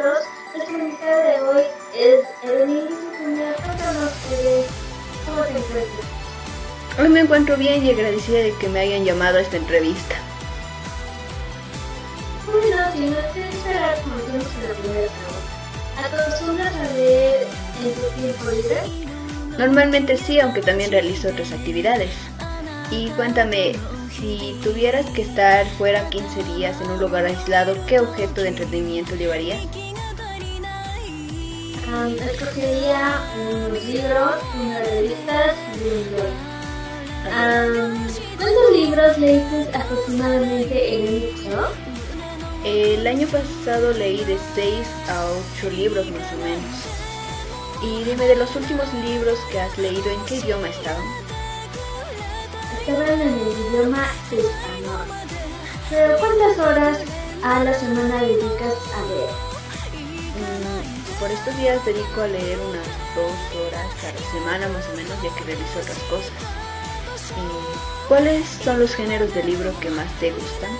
momentos, nuestra invitada de hoy es Evelyn Cuña. Cuéntanos eh, cómo te encuentras. Hoy me encuentro bien y agradecida de que me hayan llamado a esta entrevista. Bueno, si no te esperar, comencemos con la primera pregunta. ¿Acostumbras a leer en tu tiempo libre? Normalmente sí, aunque también realizo otras actividades. Y cuéntame, si tuvieras que estar fuera 15 días en un lugar aislado, ¿qué objeto de entretenimiento llevarías? Um, escogería unos libros, unas revistas y un blog. Um, ¿Cuántos libros leíste aproximadamente en un museo? El año pasado leí de 6 a 8 libros más o menos. Y dime, de los últimos libros que has leído, ¿en qué idioma estaban? Estaban en el idioma español. Pero ¿cuántas horas a la semana dedicas a leer? Por estos días dedico a leer unas dos horas a la semana más o menos, ya que realizo otras cosas. ¿Y ¿Cuáles son los géneros de libro que más te gustan?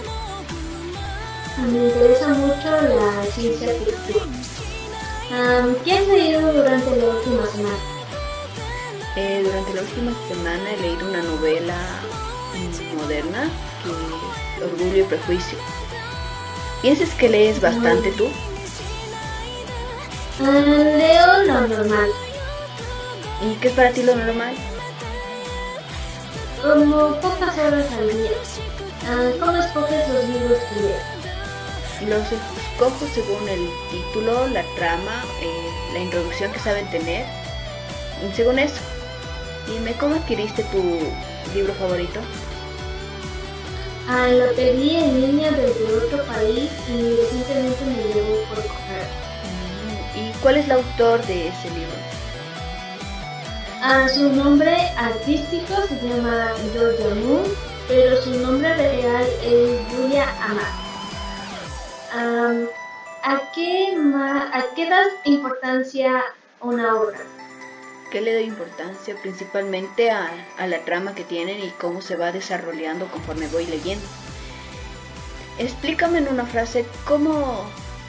Me interesa mucho la ciencia ficción. Um, ¿Qué has leído durante la última semana? Eh, durante la última semana he leído una novela moderna que es Orgullo y Prejuicio. ¿Piensas que lees bastante tú? Leo lo normal. ¿Y qué es para ti lo normal? Como pocas horas al día. ¿Cómo escoges los libros que lees? Los escojo según el título, la trama, eh, la introducción que saben tener. Según eso, dime, ¿cómo adquiriste tu libro favorito? Ah, lo pedí en línea desde otro país y recientemente me cuál es el autor de ese libro? Ah, su nombre artístico se llama Georgia Moon, pero su nombre real es Julia Amat. Um, ¿a, qué ¿A qué das importancia una obra? ¿Qué le doy importancia? Principalmente a, a, la trama que tienen y cómo se va desarrollando conforme voy leyendo. Explícame en una frase cómo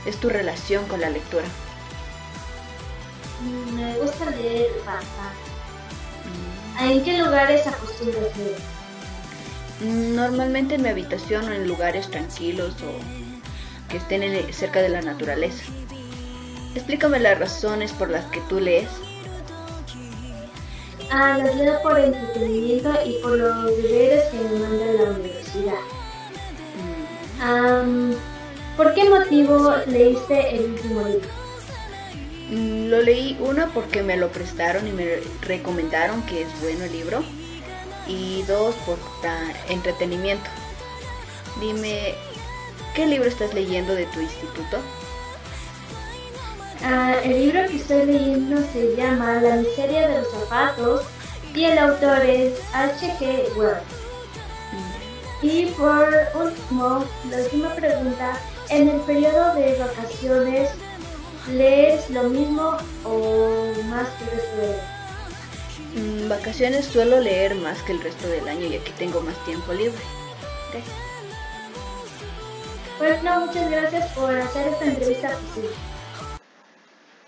es tu relación con la lectura. Me gusta leer bastante. ¿En qué lugares acostumbras leer? Normalmente en mi habitación o en lugares tranquilos o que estén cerca de la naturaleza. Explícame las razones por las que tú lees. Ah, las leo por entretenimiento y por los deberes que me manda la universidad. Mm. ¿Por qué motivo leíste el último libro? Mm, lo leí uno porque me lo prestaron y me recomendaron que es bueno el libro y dos por entretenimiento. Dime, ¿Qué libro estás leyendo de tu instituto? Ah, el libro que estoy leyendo se llama La miseria de los zapatos y el autor es H.G. Wells. Y por último, la última pregunta, en el periodo de vacaciones, ¿lees lo mismo o más que el resto del año? Mm, vacaciones suelo leer más que el resto del año y aquí tengo más tiempo libre. Bueno, muchas gracias por hacer esta entrevista posible.